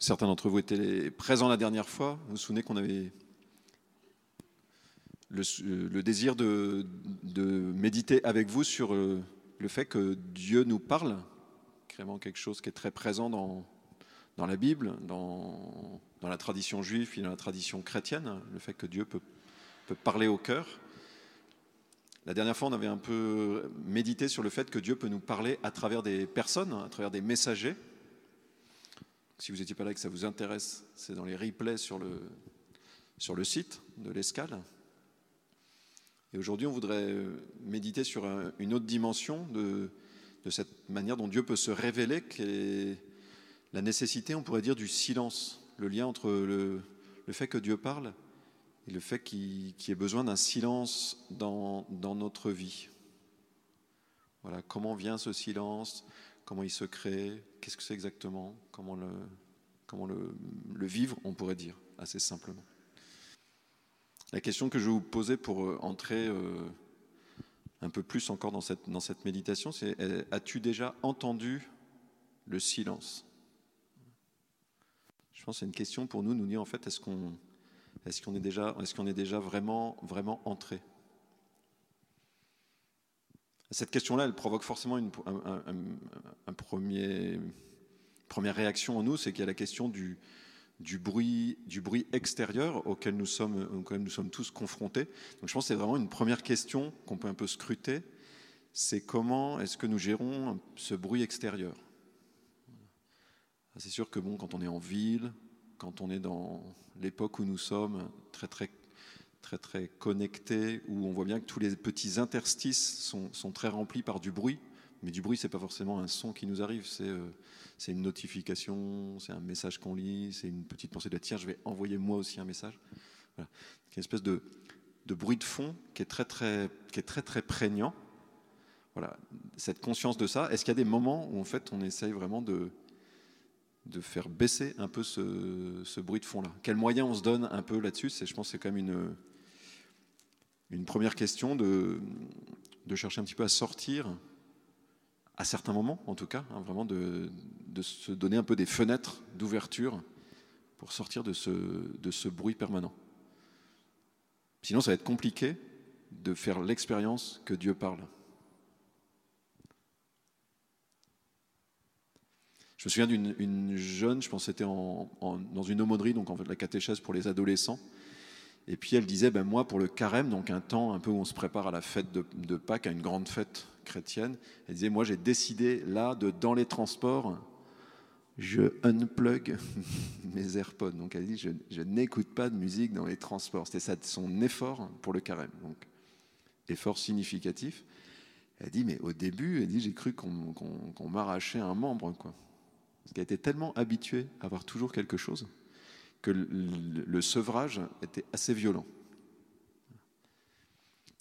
Certains d'entre vous étaient présents la dernière fois. Vous vous souvenez qu'on avait le, désir de, méditer avec vous sur le, fait que Dieu nous parle, vraiment quelque chose qui est très présent dans, la Bible, dans, dans, la tradition juive et dans la tradition chrétienne, le fait que Dieu peut, peut parler au cœur. La dernière fois, on avait un peu médité sur le fait que Dieu peut nous parler à travers des personnes, à travers des messagers. Si vous n'étiez pas là et que ça vous intéresse, c'est dans les replays sur le, sur le site de l'escale. Et aujourd'hui, on voudrait méditer sur une autre dimension de, de cette manière dont Dieu peut se révéler, qui est la nécessité, on pourrait dire, du silence, le lien entre le, le fait que Dieu parle et le fait qu'il y ait besoin d'un silence dans, dans, notre vie. Voilà, comment vient ce silence? Comment il se crée, qu'est-ce que c'est exactement, comment, le, vivre, on pourrait dire, assez simplement. La question que je vous poser pour euh, entrer euh, un peu plus encore dans cette, méditation, c'est as-tu déjà entendu le silence? Je pense que c'est une question pour nous, nous dire en fait, est-ce qu'on est déjà vraiment, vraiment entré? Cette question-là, elle provoque forcément une, première réaction en nous, c'est qu'il y a la question du, bruit, du bruit extérieur auquel nous, sommes, nous sommes tous confrontés. Donc je pense que c'est vraiment une première question qu'on peut un peu scruter, c'est comment est-ce que nous gérons ce bruit extérieur? C'est sûr que bon, quand on est en ville, quand on est dans l'époque où nous sommes, très très très très connecté, où on voit bien que tous les petits interstices sont, sont très remplis par du bruit. Mais du bruit, c'est pas forcément un son qui nous arrive, c'est euh, une notification, c'est un message qu'on lit, c'est une petite pensée de tiens, je vais envoyer moi aussi un message. Voilà. une espèce de, de, bruit de fond qui est très très, qui est très, très prégnant. Voilà. Cette conscience de ça, est-ce qu'il y a des moments où en fait on essaye vraiment de, de faire baisser un peu ce, bruit de fond-là Quels moyens on se donne un peu là-dessus Je pense que c'est quand même une, une première question de, chercher un petit peu à sortir, à certains moments en tout cas, hein, vraiment de, de, se donner un peu des fenêtres d'ouverture pour sortir de ce, de ce bruit permanent. Sinon, ça va être compliqué de faire l'expérience que Dieu parle. Je me souviens d'une jeune, je pense que c'était dans une aumônerie, donc en fait la catéchèse pour les adolescents, et puis elle disait, ben moi pour le carême, donc un temps un peu où on se prépare à la fête de, Pâques, à une grande fête chrétienne, elle disait, moi j'ai décidé là, de dans les transports, je unplug mes AirPods. Donc elle dit, je, n'écoute pas de musique dans les transports. C'était ça son effort pour le carême. Donc effort significatif. Elle dit, mais au début, elle dit, j'ai cru qu'on m'arrachait un membre, quoi. Parce qu'elle était tellement habituée à avoir toujours quelque chose que le, sevrage était assez violent.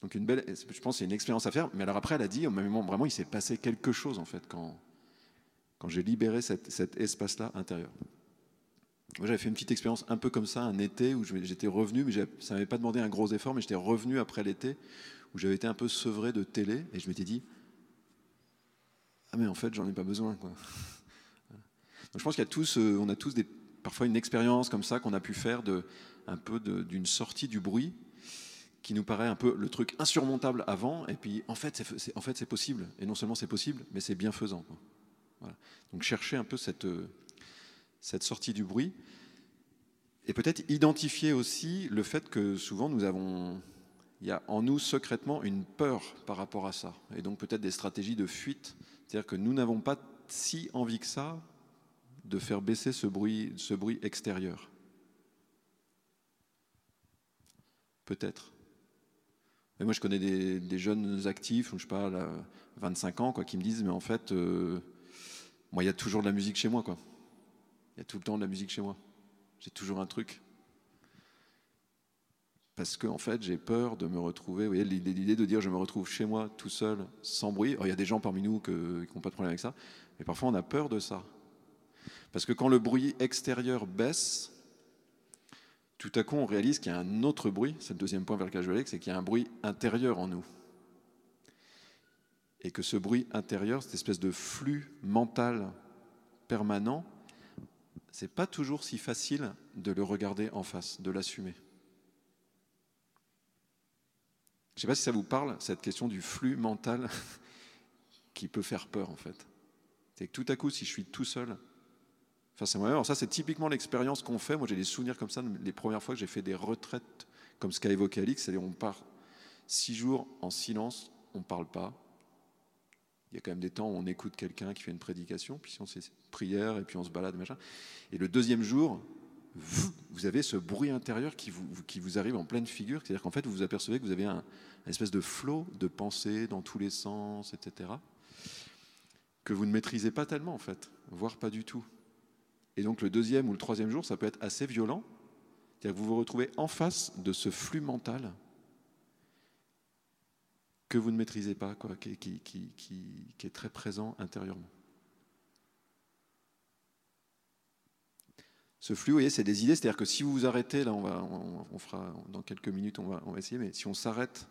Donc une belle, je pense, c'est une expérience à faire. Mais alors après, elle a dit, au même moment, vraiment, il s'est passé quelque chose en fait quand quand j'ai libéré cet espace-là intérieur. Moi, j'avais fait une petite expérience un peu comme ça, un été où j'étais revenu, mais ça m'avait pas demandé un gros effort, mais j'étais revenu après l'été où j'avais été un peu sevré de télé et je m'étais dit, ah mais en fait, j'en ai pas besoin. Je pense y a tous, euh, on a tous parfois une expérience comme ça qu'on a pu faire de, un peu d'une sortie du bruit qui nous paraît un peu le truc insurmontable avant, et puis en fait c'est possible, et non seulement c'est possible, mais c'est bienfaisant. Donc chercher un peu cette, cette sortie du bruit, et peut-être identifier aussi le fait que souvent nous avons, il y a en nous secrètement une peur par rapport à ça, et donc peut-être des stratégies de fuite, c'est-à-dire que nous n'avons pas si envie que ça de faire baisser ce bruit, ce bruit extérieur Peut-être. Mais moi, je connais des, jeunes actifs, je sais pas, 25 ans, quoi, qui me disent, mais en fait, euh, moi, il y a toujours de la musique chez moi, quoi. Il y a tout le temps de la musique chez moi. J'ai toujours un truc. Parce qu'en en fait, j'ai peur de me retrouver. Vous voyez, l'idée de dire je me retrouve chez moi tout seul, sans bruit. il y a des gens parmi nous qui n'ont pas de problème avec ça, mais parfois on a peur de ça. Parce que quand le bruit extérieur baisse, tout à coup on réalise qu'il y a un autre bruit, c'est le deuxième point vers lequel je vais aller, c'est qu'il y a un bruit intérieur en nous. Et que ce bruit intérieur, cette espèce de flux mental permanent, c'est pas toujours si facile de le regarder en face, de l'assumer. Je ne sais pas si ça vous parle, cette question du flux mental qui peut faire peur en fait. C'est que tout à coup, si je suis tout seul face à moi-même, ça c'est typiquement l'expérience qu'on fait. Moi j'ai des souvenirs comme ça, les premières fois que j'ai fait des retraites comme ce qu'a évoqué Alix, c'est-à-dire on part six jours en silence, on ne parle pas. Il y a quand même des temps où on écoute quelqu'un qui fait une prédication, puis on fait prière et puis on se balade, machin. Et le deuxième jour, vous avez ce bruit intérieur qui vous, arrive en pleine figure, c'est-à-dire qu'en fait, vous vous apercevez que vous avez un, espèce de flot de pensée dans tous les sens, etc., que vous ne maîtrisez pas tellement, en fait, voire pas du tout. Et donc, le deuxième ou le troisième jour, ça peut être assez violent, c'est-à-dire que vous vous retrouvez en face de ce flux mental que vous ne maîtrisez pas, quoi, qui, qui, est très présent intérieurement. Ce flux, vous voyez, c'est des idées. C'est-à-dire que si vous vous arrêtez, là, on, va, on, fera dans quelques minutes, on va, on va essayer, mais si on s'arrête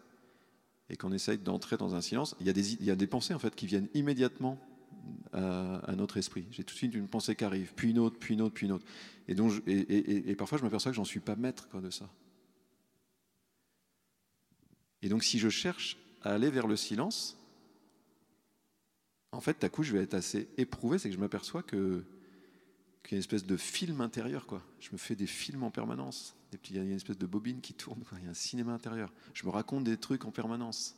et qu'on essaye d'entrer dans un silence, il y, a des, il y a des pensées en fait qui viennent immédiatement à, notre esprit. J'ai tout de suite une pensée qui arrive, puis une autre, puis une autre, puis une autre. Et, donc, et, et, parfois, je m'aperçois que j'en suis pas maître quoi, de ça. Et donc, si je cherche à aller vers le silence, en fait, à coup, je vais être assez éprouvé, c'est que je m'aperçois que qu'il y a une espèce de film intérieur. Quoi. Je me fais des films en permanence. il y a une espèce de bobine qui tourne. Il y a un cinéma intérieur. Je me raconte des trucs en permanence.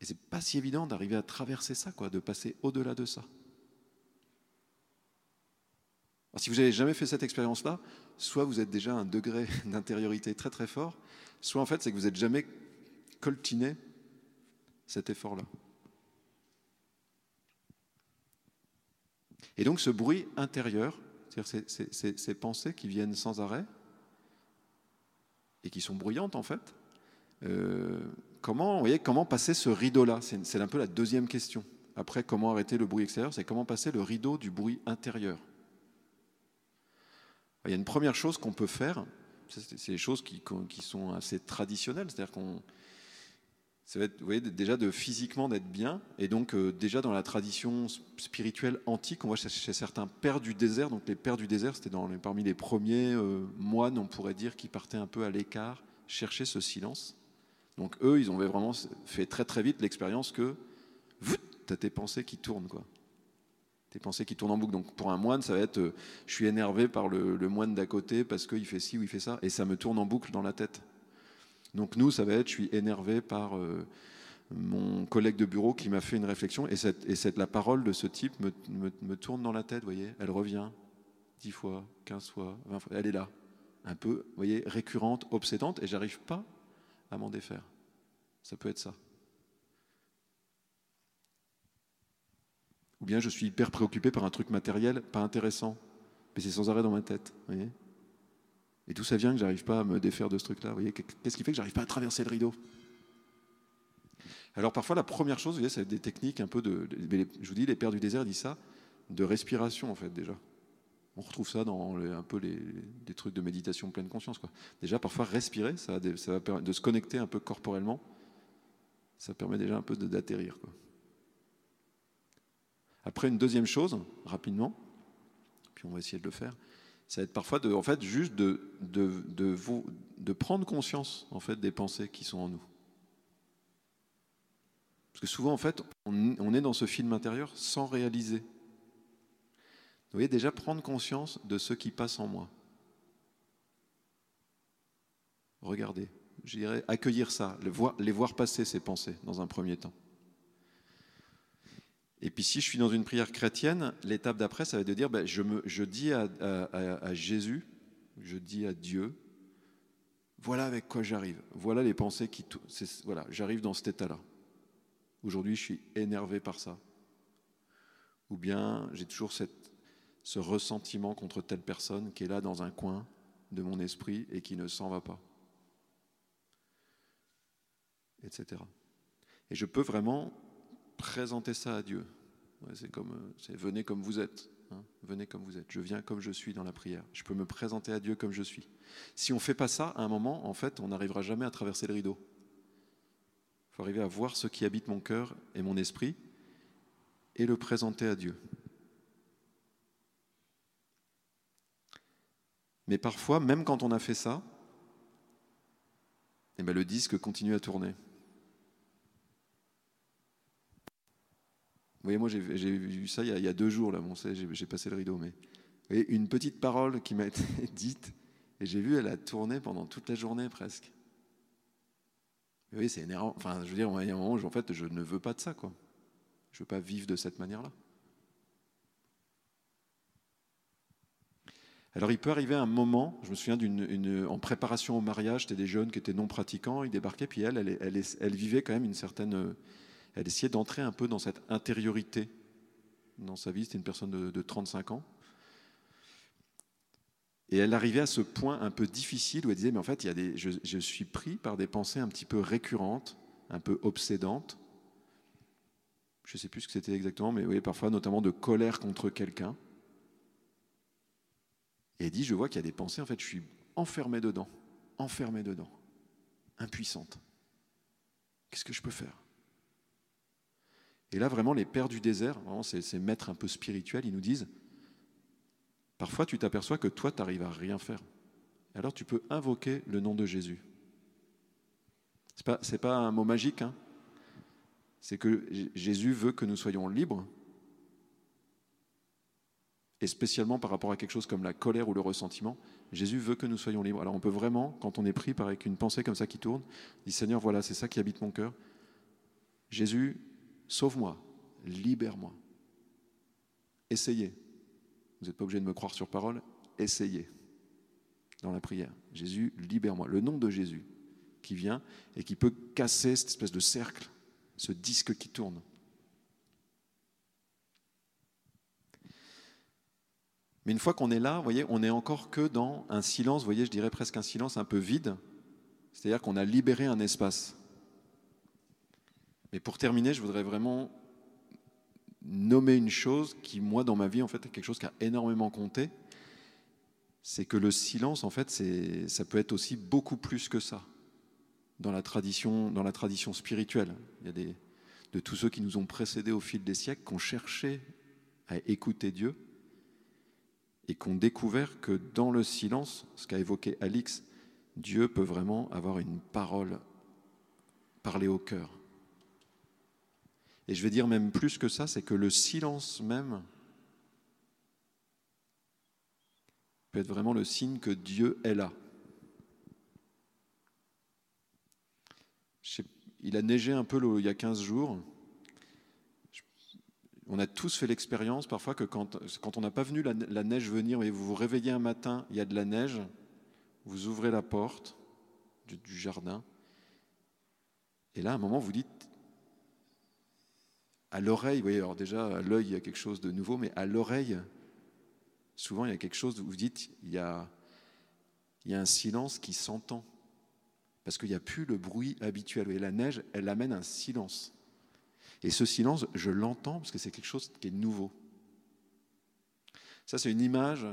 Et c'est pas si évident d'arriver à traverser ça, quoi, de passer au-delà de ça. si vous n'avez jamais fait cette expérience-là, soit vous êtes déjà à un degré d'intériorité très très fort, soit en fait c'est que vous n'êtes jamais coltiné cet effort-là. Et donc ce bruit intérieur, c'est-à-dire ces, pensées qui viennent sans arrêt et qui sont bruyantes en fait, euh, comment, vous voyez, comment passer ce rideau-là? C'est un peu la deuxième question. Après, comment arrêter le bruit extérieur? C'est comment passer le rideau du bruit intérieur. Il y a une première chose qu'on peut faire, c'est des choses qui, qui sont assez traditionnelles, c'est-à-dire qu'on ça va être, vous voyez, déjà de physiquement d'être bien. Et donc, euh, déjà dans la tradition spirituelle antique, on voit chez, certains pères du désert. Donc, les pères du désert, c'était parmi les premiers euh, moines, on pourrait dire, qui partaient un peu à l'écart, chercher ce silence. Donc, eux, ils ont vraiment fait très très vite l'expérience que tu as tes pensées qui tournent, quoi. Tes pensées qui tournent en boucle. Donc, pour un moine, ça va être euh, je suis énervé par le, moine d'à côté parce qu'il fait ci ou il fait ça, et ça me tourne en boucle dans la tête. Donc nous, ça va être, je suis énervé par euh, mon collègue de bureau qui m'a fait une réflexion, et, cette, et cette, la parole de ce type me, tourne dans la tête, voyez, elle revient 10 fois, 15 fois, 20 fois, elle est là, un peu, vous voyez, récurrente, obsédante, et j'arrive pas à m'en défaire. Ça peut être ça. Ou bien je suis hyper préoccupé par un truc matériel, pas intéressant, mais c'est sans arrêt dans ma tête, et d'où ça vient que j'arrive pas à me défaire de ce truc-là Qu'est-ce qui fait que j'arrive pas à traverser le rideau? Alors parfois, la première chose, vous voyez, c'est des techniques un peu de, Je vous dis, les pères du désert disent ça, de respiration en fait déjà. On retrouve ça dans un peu les, trucs de méditation pleine conscience. Déjà, parfois, respirer, ça, va de se connecter un peu corporellement. Ça permet déjà un peu d'atterrir. Après, une deuxième chose, rapidement, puis on va essayer de le faire, ça va être parfois en fait, juste de, de, de, prendre conscience en fait, des pensées qui sont en nous. Parce que souvent, en fait, on est dans ce film intérieur sans réaliser. Vous voyez, déjà prendre conscience de ce qui passe en moi. Regardez, je dirais accueillir ça, les voir passer ces pensées dans un premier temps. Et puis si je suis dans une prière chrétienne, l'étape d'après, ça va être de dire, ben, je, dis à, Jésus, je dis à Dieu, voilà avec quoi j'arrive, voilà les pensées qui... Voilà, j'arrive dans cet état-là. Aujourd'hui, je suis énervé par ça. Ou bien j'ai toujours cette, ce ressentiment contre telle personne qui est là dans un coin de mon esprit et qui ne s'en va pas. Etc. Et je peux vraiment présenter ça à Dieu. c'est comme, euh, c'est venez comme vous êtes. Hein. venez comme vous êtes. Je viens comme je suis dans la prière. Je peux me présenter à Dieu comme je suis. Si on ne fait pas ça, à un moment, en fait, on n'arrivera jamais à traverser le rideau. Il faut arriver à voir ce qui habite mon cœur et mon esprit et le présenter à Dieu. Mais parfois, même quand on a fait ça, eh ben, le disque continue à tourner. Vous voyez, moi j'ai vu ça il y, a, deux jours, là, bon, j'ai passé le rideau, mais vous voyez, une petite parole qui m'a été dite, et j'ai vu, elle a tourné pendant toute la journée presque. Vous voyez, c'est énervant. Enfin, je veux dire, il y a un moment où en fait, je ne veux pas de ça, quoi. Je ne veux pas vivre de cette manière-là. Alors il peut arriver un moment, je me souviens d'une en préparation au mariage, c'était des jeunes qui étaient non pratiquants, ils débarquaient, puis elle, elle, vivait quand même une certaine, elle essayait d'entrer un peu dans cette intériorité dans sa vie. C'était une personne de, 35 ans. Et elle arrivait à ce point un peu difficile où elle disait, mais en fait, il y a des, je, je suis pris par des pensées un petit peu récurrentes, un peu obsédantes. Je ne sais plus ce que c'était exactement, mais oui, parfois notamment de colère contre quelqu'un. Et elle dit, je vois qu'il y a des pensées, en fait, je suis enfermé dedans, enfermé dedans, impuissante. Qu'est-ce que je peux faire? Et là, vraiment, les pères du désert, vraiment, ces, maîtres un peu spirituels, ils nous disent, parfois tu t'aperçois que toi, tu n'arrives à rien faire. Alors tu peux invoquer le nom de Jésus. Ce n'est pas, pas, un mot magique, hein c'est que Jésus veut que nous soyons libres et spécialement par rapport à quelque chose comme la colère ou le ressentiment, Jésus veut que nous soyons libres. Alors on peut vraiment, quand on est pris par une pensée comme ça qui tourne, dire Seigneur, voilà, c'est ça qui habite mon cœur. Jésus, sauve-moi, libère-moi. Essayez. Vous n'êtes pas obligé de me croire sur parole, essayez dans la prière. Jésus, libère-moi. Le nom de Jésus qui vient et qui peut casser cette espèce de cercle, ce disque qui tourne. Mais une fois qu'on est là, vous voyez, on n'est encore que dans un silence, vous voyez, je dirais presque un silence un peu vide. C'est-à-dire qu'on a libéré un espace. Mais pour terminer, je voudrais vraiment nommer une chose qui, moi, dans ma vie, en fait, est quelque chose qui a énormément compté. C'est que le silence, en fait, ça peut être aussi beaucoup plus que ça dans la tradition, dans la tradition spirituelle. Il y a de tous ceux qui nous ont précédés au fil des siècles, qui ont cherché à écouter Dieu et qu'on découvert que dans le silence, ce qu'a évoqué Alix, Dieu peut vraiment avoir une parole, parler au cœur. Et je vais dire même plus que ça, c'est que le silence même peut être vraiment le signe que Dieu est là. Il a neigé un peu il y a 15 jours. On a tous fait l'expérience parfois que quand, on n'a pas venu la, neige venir, vous vous réveillez un matin, il y a de la neige, vous ouvrez la porte du, jardin, et là, à un moment, vous dites, à l'oreille, vous voyez, alors déjà, à l'œil, il y a quelque chose de nouveau, mais à l'oreille, souvent, il y a quelque chose où vous dites, il y a, il y a un silence qui s'entend, parce qu'il n'y a plus le bruit habituel. Et la neige, elle amène un silence. Et ce silence, je l'entends parce que c'est quelque chose qui est nouveau. Ça, c'est une image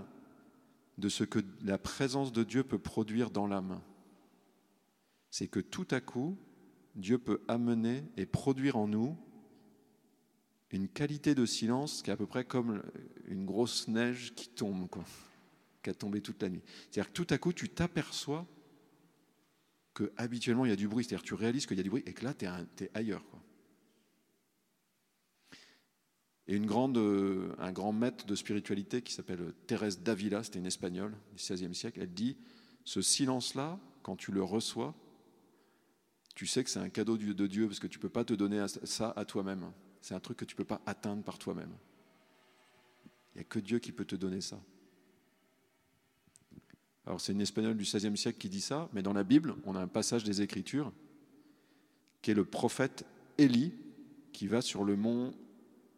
de ce que la présence de Dieu peut produire dans l'âme. C'est que tout à coup, Dieu peut amener et produire en nous une qualité de silence qui est à peu près comme une grosse neige qui tombe, quoi, qui a tombé toute la nuit. C'est-à-dire que tout à coup, tu t'aperçois que habituellement il y a du bruit, c'est-à-dire tu réalises qu'il y a du bruit et que là, tu es, ailleurs. Quoi. Et euh, un grand maître de spiritualité qui s'appelle Thérèse d'Avila, c'était une espagnole du XVIe siècle, elle dit Ce silence-là, quand tu le reçois, tu sais que c'est un cadeau de Dieu parce que tu ne peux pas te donner ça à toi-même. C'est un truc que tu ne peux pas atteindre par toi-même. Il n'y a que Dieu qui peut te donner ça. Alors c'est une espagnole du XVIe siècle qui dit ça, mais dans la Bible, on a un passage des Écritures qui est le prophète Élie qui va sur le mont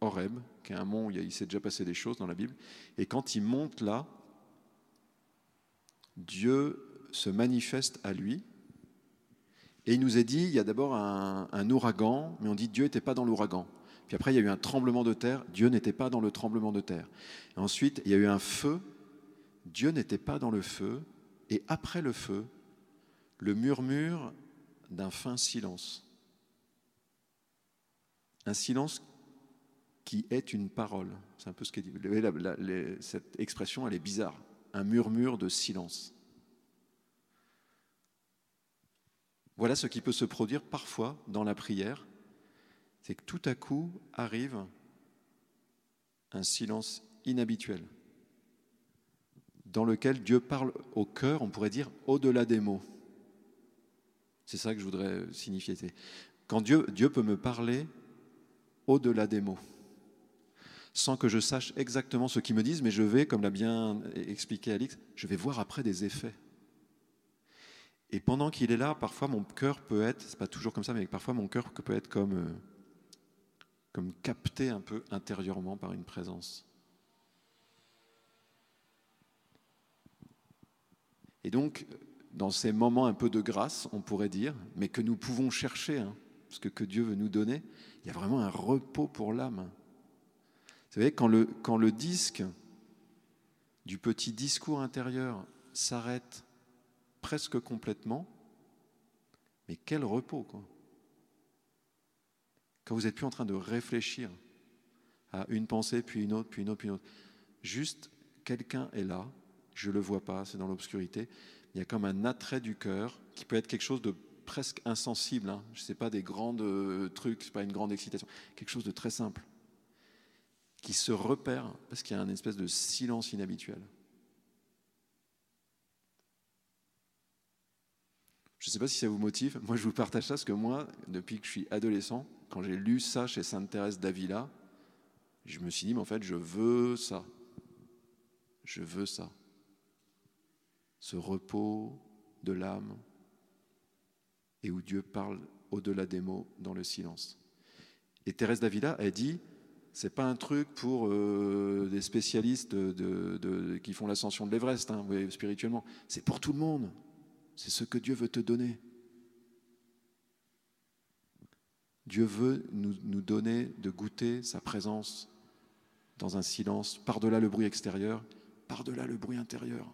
Horeb, qui est un mont où il s'est déjà passé des choses dans la Bible. Et quand il monte là, Dieu se manifeste à lui. Et il nous est dit, il y a d'abord un, ouragan, mais on dit Dieu n'était pas dans l'ouragan. Puis après, il y a eu un tremblement de terre, Dieu n'était pas dans le tremblement de terre. Ensuite, il y a eu un feu, Dieu n'était pas dans le feu. Et après le feu, le murmure d'un fin silence. Un silence qui est une parole. C'est un peu ce qu'est dit. Cette expression, elle est bizarre. un murmure de silence. Voilà ce qui peut se produire parfois dans la prière, c'est que tout à coup arrive un silence inhabituel, dans lequel Dieu parle au cœur, on pourrait dire, au-delà des mots. C'est ça que je voudrais signifier. Quand Dieu, Dieu peut me parler au-delà des mots, sans que je sache exactement ce qu'ils me disent, mais je vais, comme l'a bien expliqué Alix, je vais voir après des effets. Et pendant qu'il est là, parfois mon cœur peut être, c'est pas toujours comme ça, mais parfois mon cœur peut être comme, euh, comme capté un peu intérieurement par une présence. Et donc, dans ces moments un peu de grâce, on pourrait dire, mais que nous pouvons chercher, hein, parce que que Dieu veut nous donner, il y a vraiment un repos pour l'âme. Vous savez, quand le, disque du petit discours intérieur s'arrête presque complètement. Mais quel repos, quoi. Quand vous n'êtes plus en train de réfléchir à une pensée, puis une autre, puis une autre, puis une autre. Juste, quelqu'un est là, je ne le vois pas, c'est dans l'obscurité. Il y a comme un attrait du cœur qui peut être quelque chose de presque insensible. Hein. Je ne sais pas des grands euh, trucs, ce n'est pas une grande excitation. Quelque chose de très simple qui se repère parce qu'il y a un espèce de silence inhabituel. Je ne sais pas si ça vous motive. Moi, je vous partage ça parce que moi, depuis que je suis adolescent, quand j'ai lu ça chez Sainte Thérèse d'Avila, je me suis dit, mais en fait, je veux ça. Je veux ça. Ce repos de l'âme et où Dieu parle au-delà des mots dans le silence. Et Thérèse d'Avila a dit, c'est pas un truc pour euh, des spécialistes qui font l'ascension de l'Everest, hein, spirituellement. C'est pour tout le monde. C'est ce que Dieu veut te donner. Dieu veut nous, nous, donner de goûter sa présence dans un silence, par-delà le bruit extérieur, par-delà le bruit intérieur.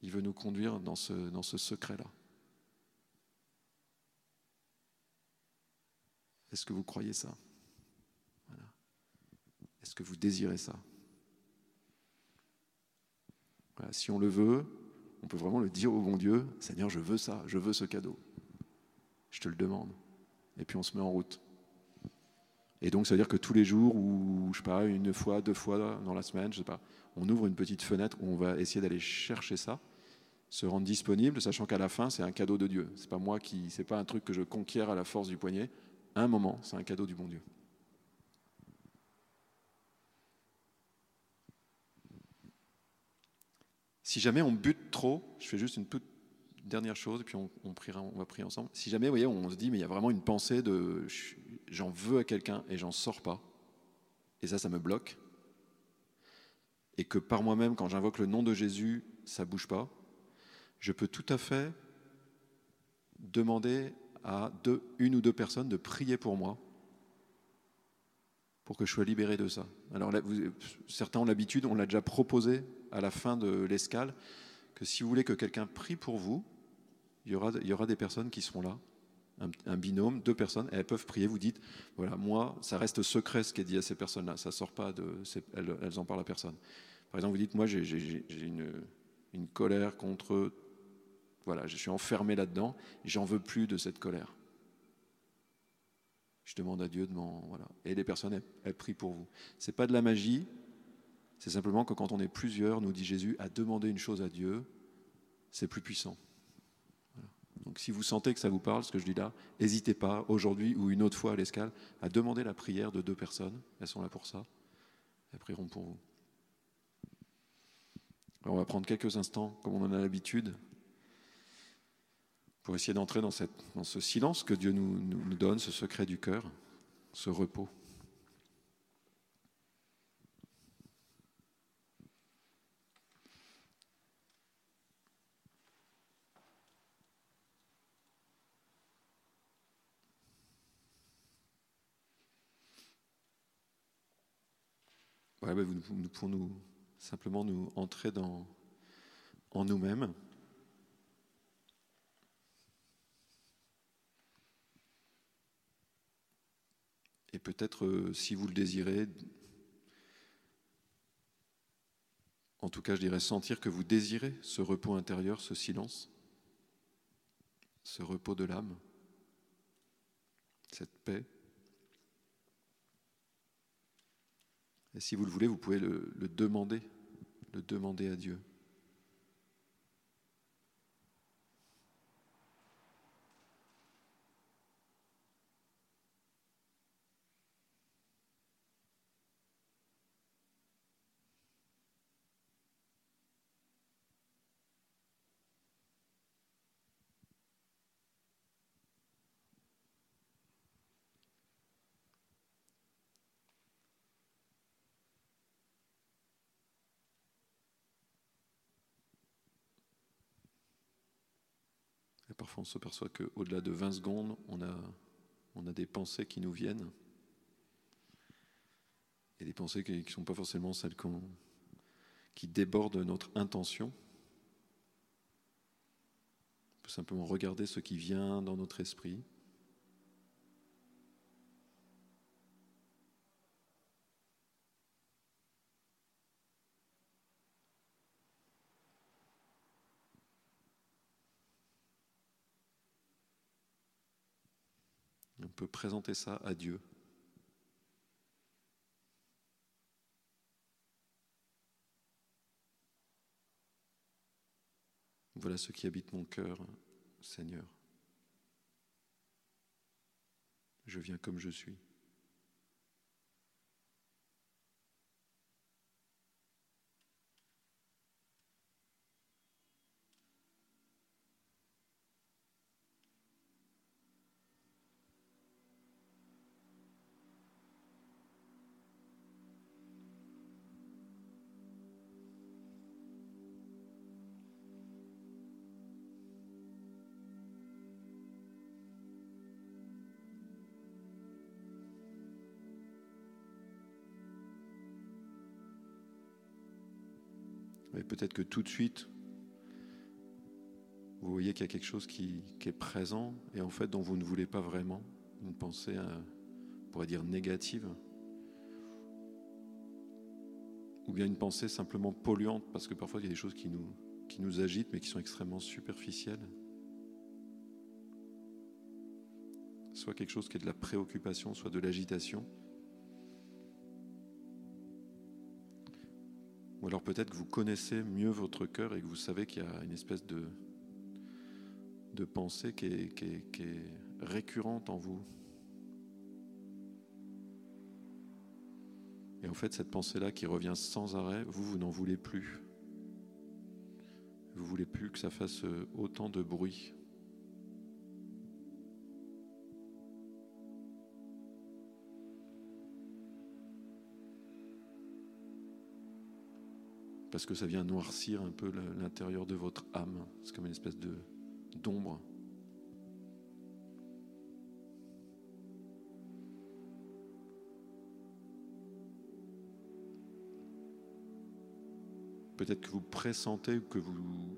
Il veut nous conduire dans ce, dans ce secret-là. Est-ce que vous croyez ça? Est-ce que vous désirez ça? Si on le veut, on peut vraiment le dire au bon Dieu, Seigneur, je veux ça, je veux ce cadeau. Je te le demande. Et puis on se met en route. Et donc, ça veut dire que tous les jours, ou je sais pas, une fois, deux fois dans la semaine, je sais pas, on ouvre une petite fenêtre où on va essayer d'aller chercher ça, se rendre disponible, sachant qu'à la fin, c'est un cadeau de Dieu. C'est pas moi qui, c'est pas un truc que je conquiers à la force du poignet. Un moment, c'est un cadeau du bon Dieu. Si jamais on bute trop, je fais juste une toute dernière chose, et puis on, on va prier ensemble. Si jamais, vous voyez, on se dit, mais il y a vraiment une pensée de j'en veux à quelqu'un et j'en sors pas, et ça, ça me bloque, et que par moi-même, quand j'invoque le nom de Jésus, ça bouge pas, je peux tout à fait demander à une ou deux personnes de prier pour moi pour que je sois libéré de ça. Alors certains ont l'habitude, on l'a déjà proposé à la fin de l'escale, que si vous voulez que quelqu'un prie pour vous, il y aura, des personnes qui seront là, un, binôme, deux personnes, et elles peuvent prier. Vous dites, voilà, moi, ça reste secret ce qui est dit à ces personnes-là, ça sort pas de, elles, elles en parlent à personne. Par exemple, vous dites, moi, j'ai une, colère contre, voilà, je suis enfermé là-dedans, j'en veux plus de cette colère. Je demande à Dieu de m'en. Voilà. Et les personnes, elles, prient pour vous. Ce n'est pas de la magie, c'est simplement que quand on est plusieurs, nous dit Jésus, à demander une chose à Dieu, c'est plus puissant. Donc si vous sentez que ça vous parle, ce que je dis là, n'hésitez pas, aujourd'hui ou une autre fois à l'escale, à demander la prière de deux personnes. Elles sont là pour ça. Elles prieront pour vous. On va prendre quelques instants, comme on en a l'habitude, pour essayer d'entrer dans, dans, ce silence que Dieu nous, nous donne, ce secret du cœur, ce repos. Ouais, ben, nous pouvons simplement nous entrer en nous-mêmes. Et peut-être, euh, si vous le désirez, en tout cas je dirais sentir que vous désirez ce repos intérieur, ce silence, ce repos de l'âme, cette paix. Et si vous le voulez, vous pouvez le, demander, le demander à Dieu. Et on se perçoit qu'au-delà de 20 secondes, on a, on a des pensées qui nous viennent. Et des pensées qui ne sont pas forcément celles qui débordent notre intention. On peut simplement regarder ce qui vient dans notre esprit. Peut présenter ça à Dieu. Voilà ce qui habite mon cœur, Seigneur. Je viens comme je suis. Et peut-être que tout de suite, vous voyez qu'il y a quelque chose qui, qui, est présent et en fait dont vous ne voulez pas vraiment, une pensée, euh, on pourrait dire négative, ou bien une pensée simplement polluante, parce que parfois il y a des choses qui nous, qui nous agitent mais qui sont extrêmement superficielles. Soit quelque chose qui est de la préoccupation, soit de l'agitation. Ou alors peut-être que vous connaissez mieux votre cœur et que vous savez qu'il y a une espèce de, pensée qui est, récurrente en vous. Et en fait, cette pensée-là qui revient sans arrêt, vous, vous n'en voulez plus. Vous voulez plus que ça fasse autant de bruit. Parce que ça vient noircir un peu l'intérieur de votre âme. C'est comme une espèce d'ombre. Peut-être que vous pressentez que vous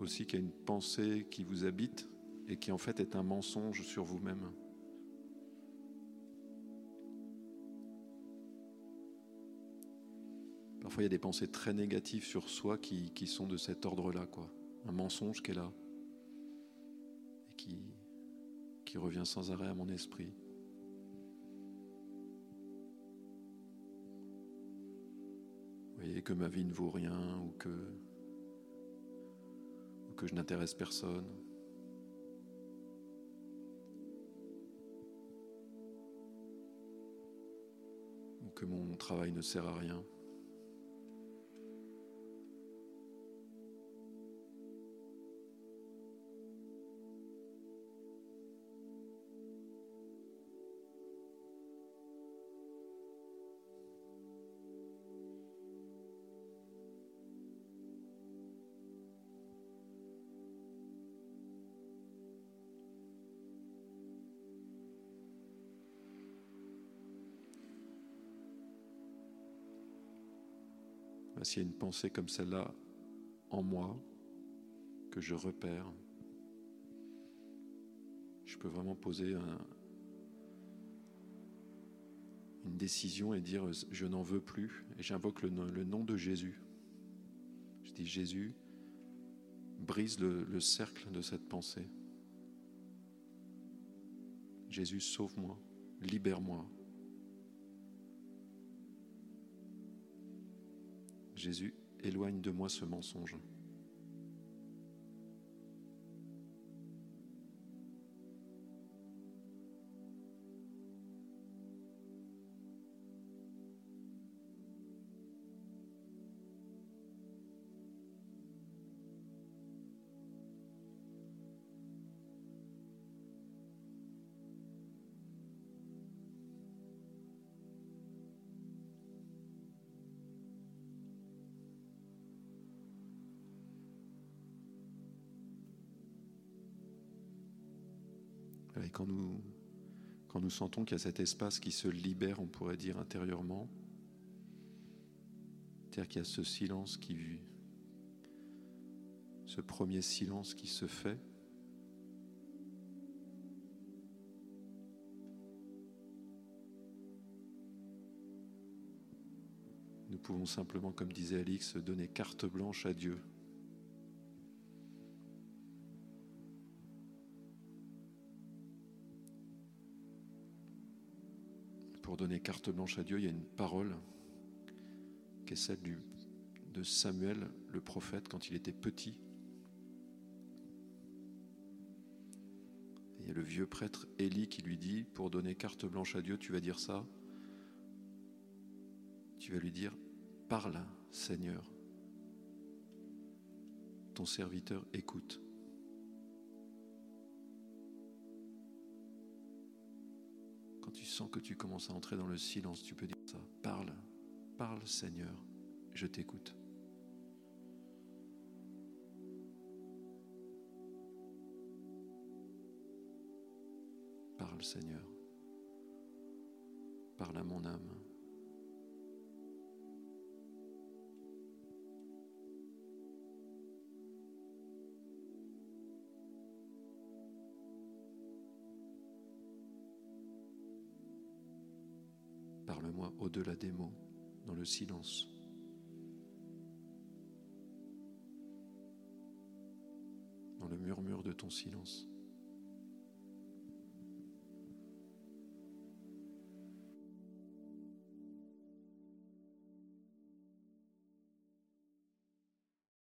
aussi qu'il y a une pensée qui vous habite et qui en fait est un mensonge sur vous-même. Parfois, il y a des pensées très négatives sur soi qui, sont de cet ordre-là, quoi. Un mensonge qui est là et qui, qui revient sans arrêt à mon esprit. Vous voyez que ma vie ne vaut rien ou que, ou que je n'intéresse personne. Ou que mon travail ne sert à rien. S'il y a une pensée comme celle-là en moi, que je repère, je peux vraiment poser un, une décision et dire je n'en veux plus. Et j'invoque le, nom de Jésus. Je dis Jésus, brise le cercle de cette pensée. Jésus, sauve-moi, libère-moi. Jésus, éloigne de moi ce mensonge. Nous sentons qu'il y a cet espace qui se libère, on pourrait dire intérieurement, c'est-à-dire qu'il y a ce silence qui vit, ce premier silence qui se fait. Nous pouvons simplement, comme disait Alix, donner carte blanche à Dieu. Donner carte blanche à Dieu, il y a une parole qui est celle de Samuel, le prophète, quand il était petit. il y a le vieux prêtre Élie qui lui dit, pour donner carte blanche à Dieu, tu vas dire ça. Tu vas lui dire, parle Seigneur. Ton serviteur écoute. Tu sens que tu commences à entrer dans le silence, tu peux dire ça. Parle, parle Seigneur, je t'écoute. Parle Seigneur, parle à mon âme. Au-delà des mots, dans le silence. Dans le murmure de ton silence.